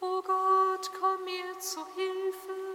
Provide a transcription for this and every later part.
O Gott, komm mir zu Hilfe.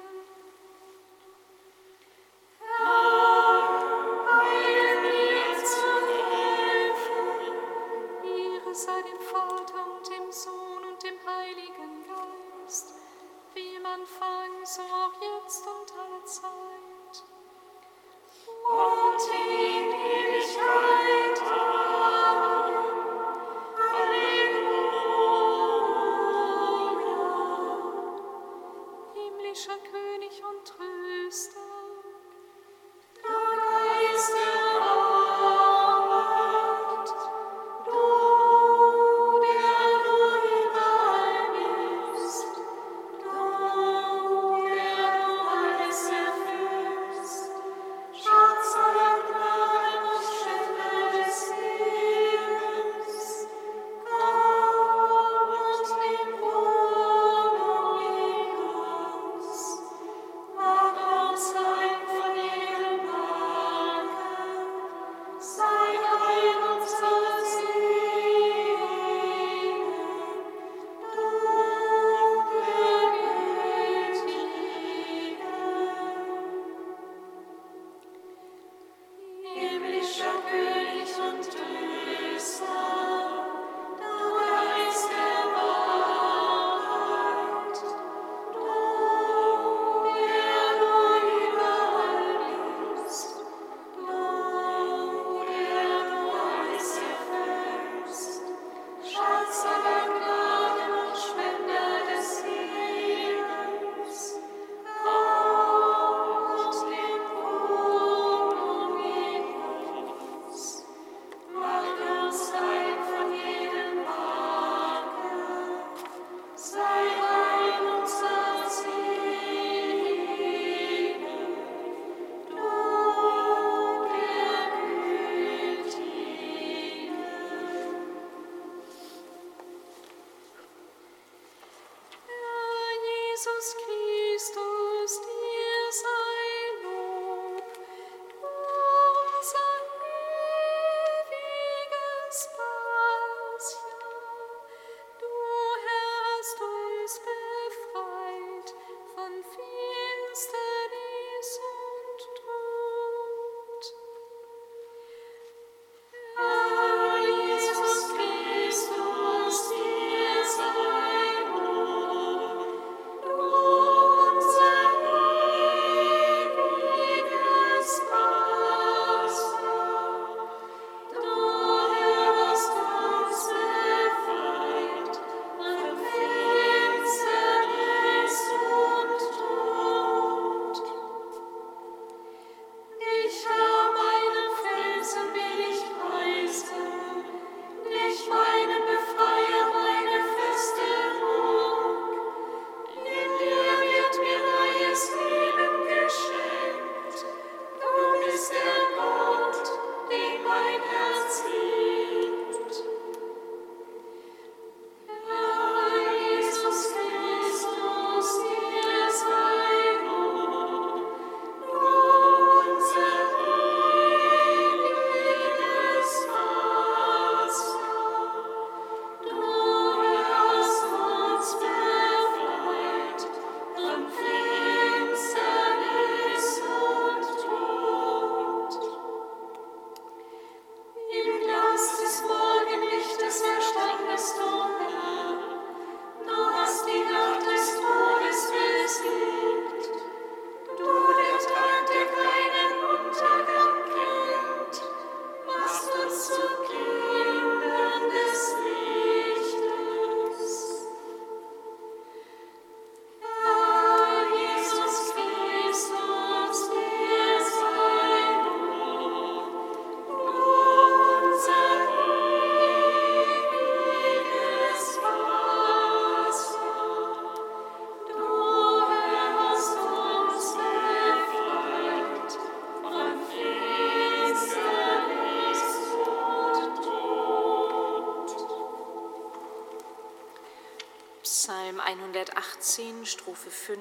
118, Strophe 5,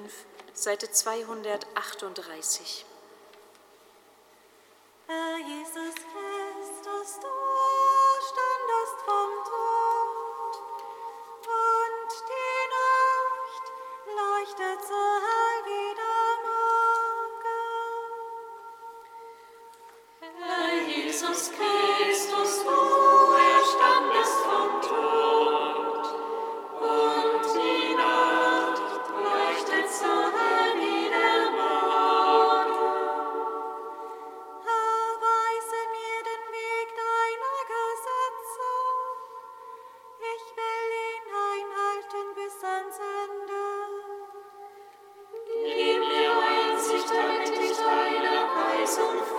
Seite 238. on the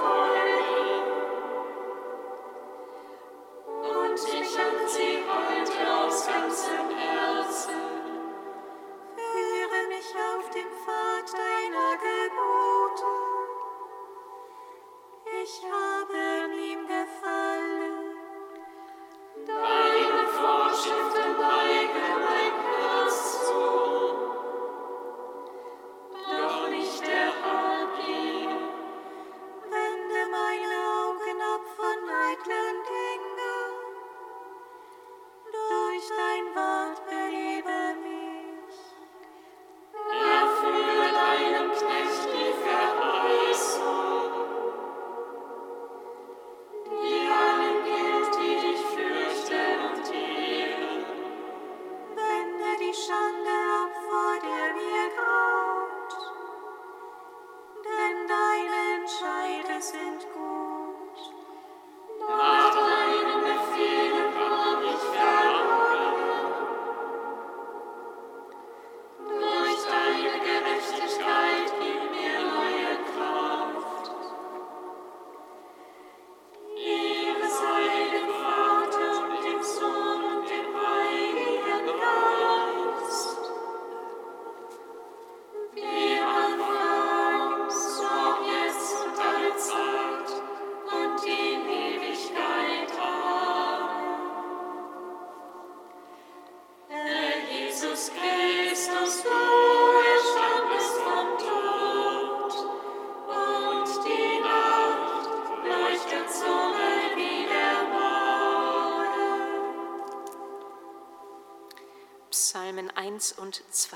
1 und 2.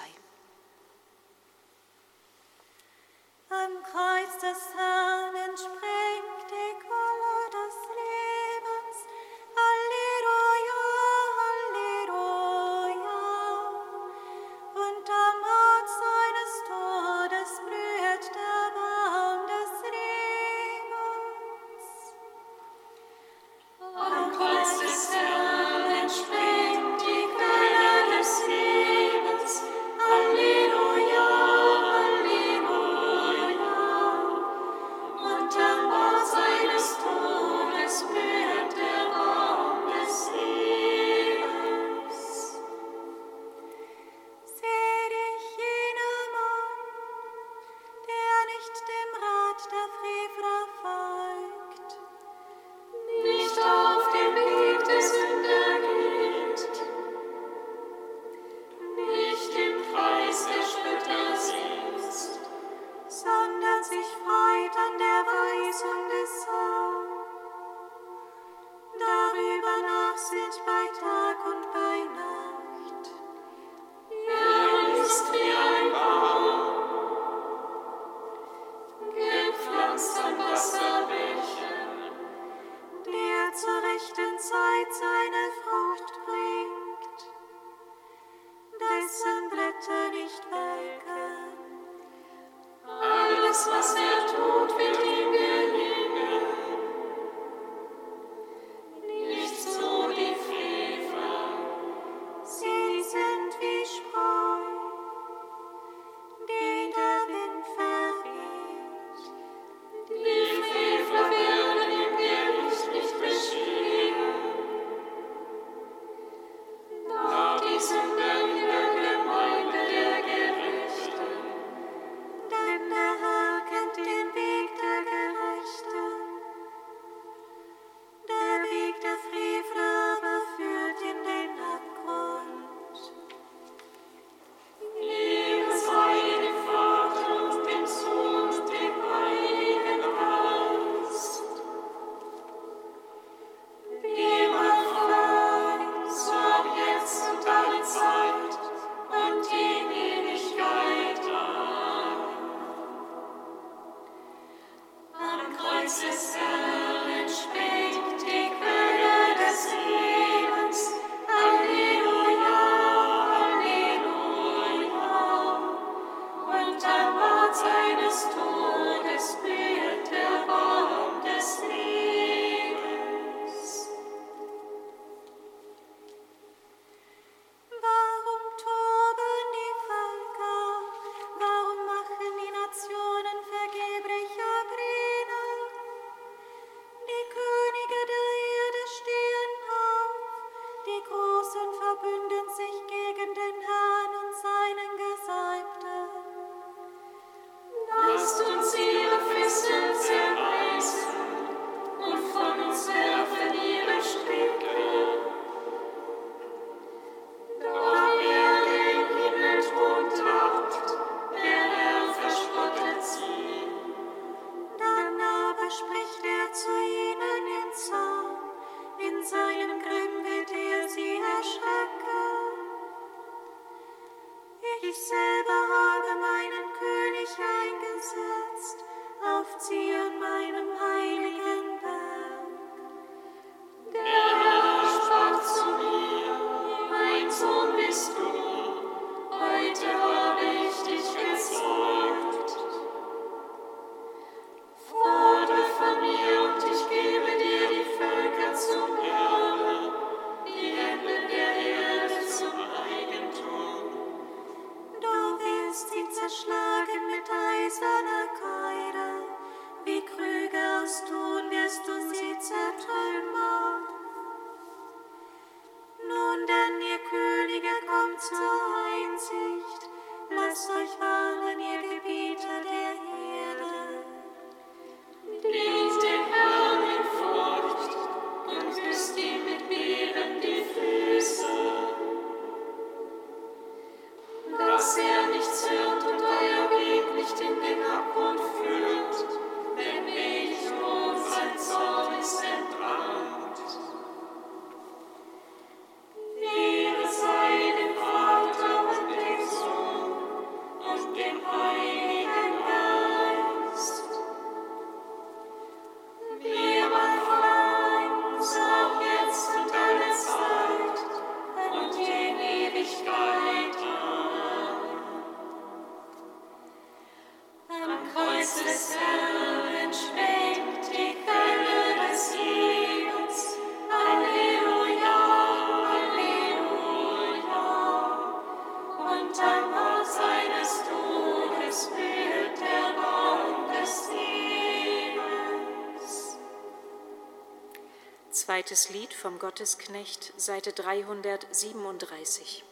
Am Kreuz des Herrn Zweites Lied vom Gottesknecht, Seite 337.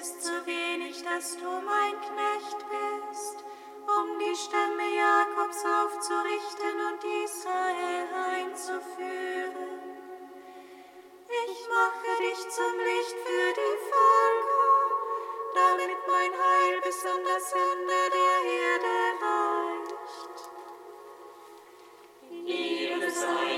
ist zu wenig, dass du mein Knecht bist, um die Stämme Jakobs aufzurichten und Israel einzuführen. Ich mache dich zum Licht für die Völker, damit mein Heil bis an das Ende der Erde reicht. Ihre sei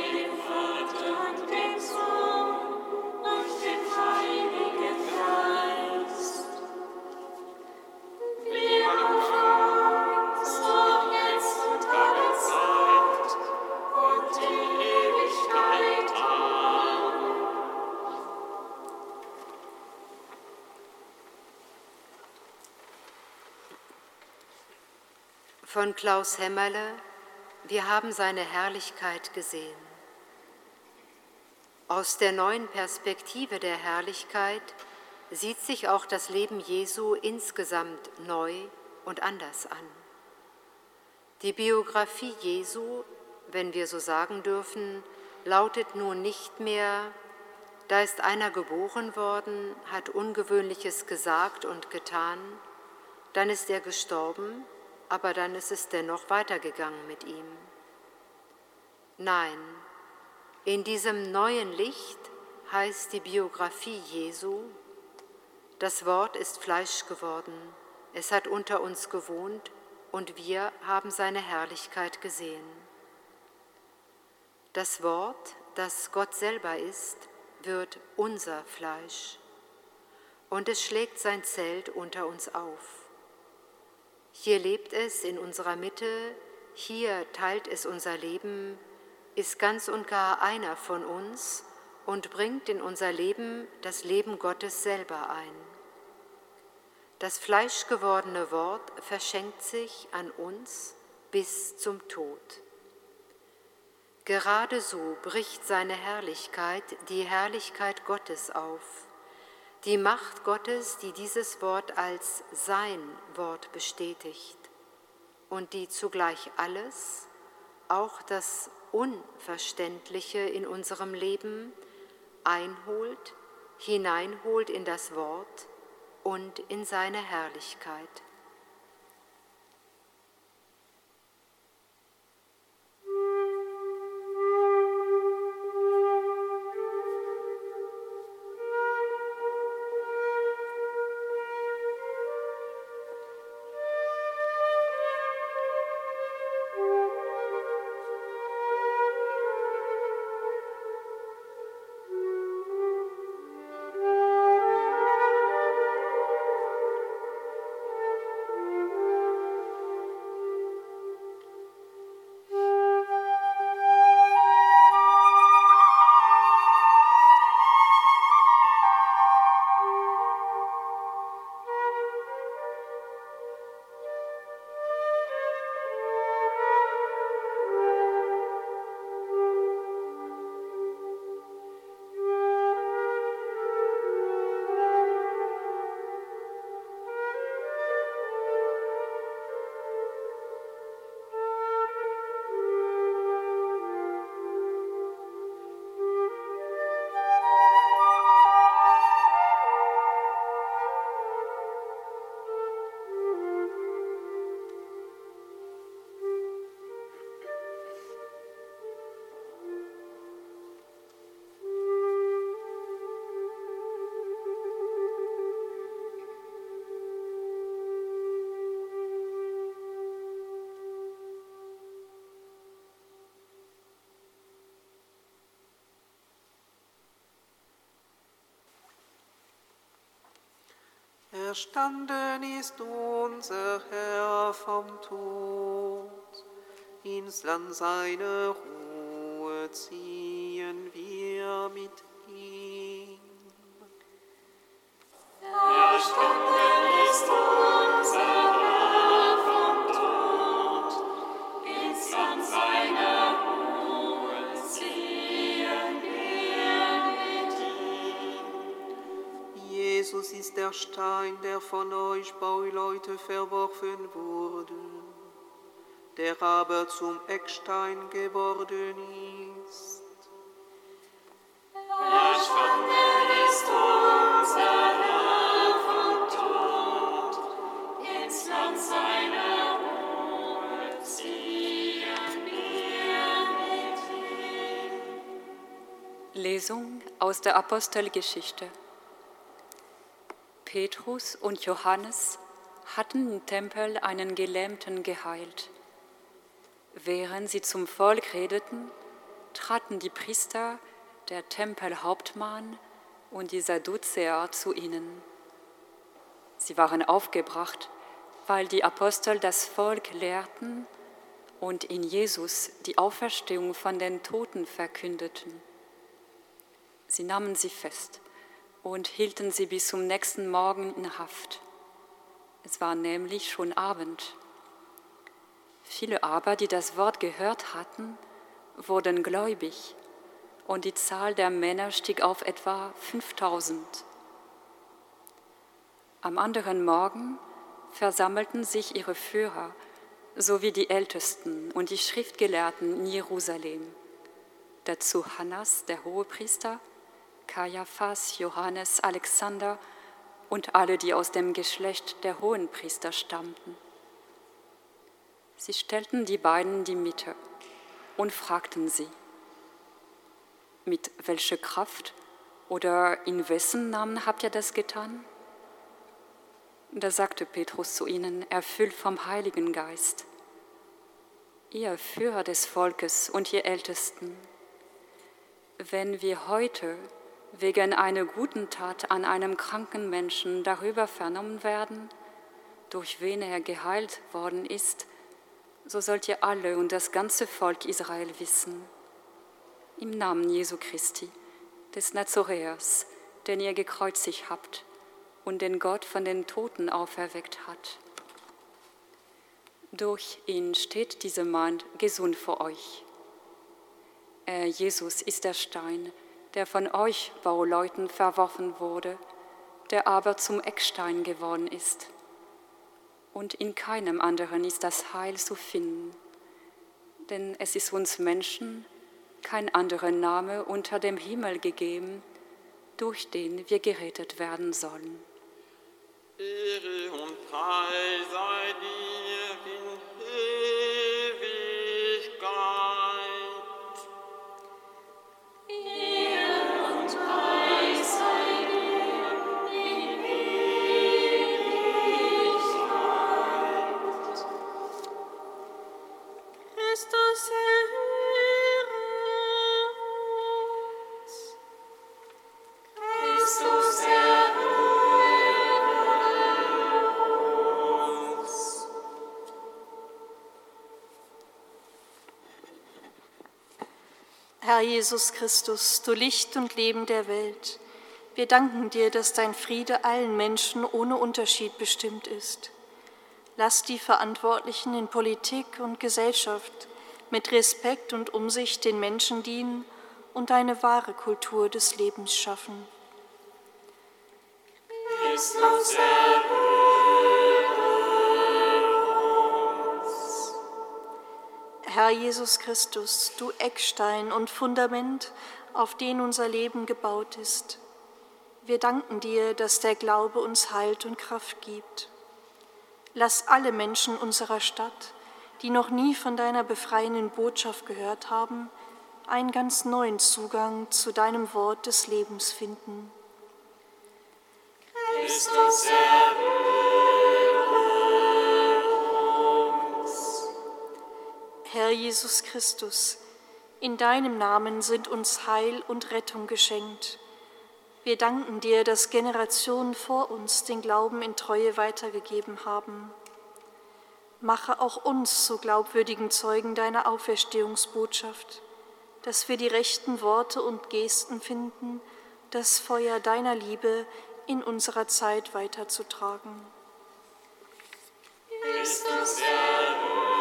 von Klaus Hämmerle, wir haben seine Herrlichkeit gesehen. Aus der neuen Perspektive der Herrlichkeit sieht sich auch das Leben Jesu insgesamt neu und anders an. Die Biografie Jesu, wenn wir so sagen dürfen, lautet nun nicht mehr, da ist einer geboren worden, hat ungewöhnliches gesagt und getan, dann ist er gestorben aber dann ist es dennoch weitergegangen mit ihm. Nein, in diesem neuen Licht heißt die Biografie Jesu, das Wort ist Fleisch geworden, es hat unter uns gewohnt und wir haben seine Herrlichkeit gesehen. Das Wort, das Gott selber ist, wird unser Fleisch und es schlägt sein Zelt unter uns auf. Hier lebt es in unserer Mitte, hier teilt es unser Leben, ist ganz und gar einer von uns und bringt in unser Leben das Leben Gottes selber ein. Das fleischgewordene Wort verschenkt sich an uns bis zum Tod. Gerade so bricht seine Herrlichkeit, die Herrlichkeit Gottes auf die Macht Gottes, die dieses Wort als sein Wort bestätigt und die zugleich alles, auch das Unverständliche in unserem Leben, einholt, hineinholt in das Wort und in seine Herrlichkeit. Auferstanden ist unser Herr vom Tod, ins Land seiner Ruhe ziehen wir mit ihm. Auferstanden ist unser Herr vom Tod, ins Land seiner ist der Stein, der von euch Bauleute verworfen wurde, der aber zum Eckstein geworden ist. Auferstanden ist unser Herr vom Tod, ins Land seiner Ruhe ziehen wir mit ihm. Lesung aus der Apostelgeschichte. Petrus und Johannes hatten im Tempel einen Gelähmten geheilt. Während sie zum Volk redeten, traten die Priester, der Tempelhauptmann und die Sadduzäer zu ihnen. Sie waren aufgebracht, weil die Apostel das Volk lehrten und in Jesus die Auferstehung von den Toten verkündeten. Sie nahmen sie fest und hielten sie bis zum nächsten Morgen in Haft. Es war nämlich schon Abend. Viele aber, die das Wort gehört hatten, wurden gläubig und die Zahl der Männer stieg auf etwa 5000. Am anderen Morgen versammelten sich ihre Führer sowie die Ältesten und die Schriftgelehrten in Jerusalem. Dazu Hannas, der Hohepriester, Kaiaphas, Johannes, Alexander und alle, die aus dem Geschlecht der Hohenpriester stammten. Sie stellten die beiden in die Mitte und fragten sie, mit welcher Kraft oder in wessen Namen habt ihr das getan? Da sagte Petrus zu ihnen, erfüllt vom Heiligen Geist, ihr Führer des Volkes und ihr Ältesten, wenn wir heute wegen einer guten Tat an einem kranken Menschen darüber vernommen werden, durch wen er geheilt worden ist, so sollt ihr alle und das ganze Volk Israel wissen, im Namen Jesu Christi, des Nazoräers, den ihr gekreuzigt habt und den Gott von den Toten auferweckt hat. Durch ihn steht dieser Mann gesund vor euch. Er, Jesus, ist der Stein, der von euch Bauleuten verworfen wurde, der aber zum Eckstein geworden ist. Und in keinem anderen ist das Heil zu finden, denn es ist uns Menschen kein anderer Name unter dem Himmel gegeben, durch den wir gerettet werden sollen. Ehre und Preis sei dir Jesus Christus, du Licht und Leben der Welt, wir danken dir, dass dein Friede allen Menschen ohne Unterschied bestimmt ist. Lass die Verantwortlichen in Politik und Gesellschaft mit Respekt und Umsicht den Menschen dienen und eine wahre Kultur des Lebens schaffen. Christus erhöre Herr Jesus Christus, du Eckstein und Fundament, auf den unser Leben gebaut ist. Wir danken dir, dass der Glaube uns Halt und Kraft gibt. Lass alle Menschen unserer Stadt, die noch nie von deiner befreienden Botschaft gehört haben, einen ganz neuen Zugang zu deinem Wort des Lebens finden. Christus erhöre Herr Jesus Christus, in deinem Namen sind uns Heil und Rettung geschenkt. Wir danken dir, dass Generationen vor uns den Glauben in Treue weitergegeben haben. Mache auch uns zu glaubwürdigen Zeugen deiner Auferstehungsbotschaft, dass wir die rechten Worte und Gesten finden, das Feuer deiner Liebe in unserer Zeit weiterzutragen. Christus erhöht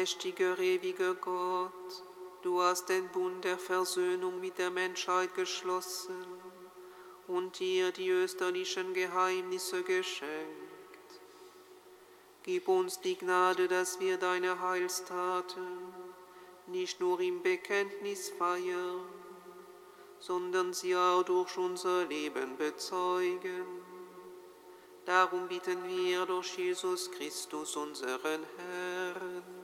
Allmächtiger, ewiger Gott, du hast den Bund der Versöhnung mit der Menschheit geschlossen und ihr die österlichen Geheimnisse geschenkt. Gib uns die Gnade, dass wir deine Heilstaten nicht nur im Bekenntnis feiern, sondern sie auch durch unser Leben bezeugen. Darum bitten wir durch Jesus Christus, unseren Herrn.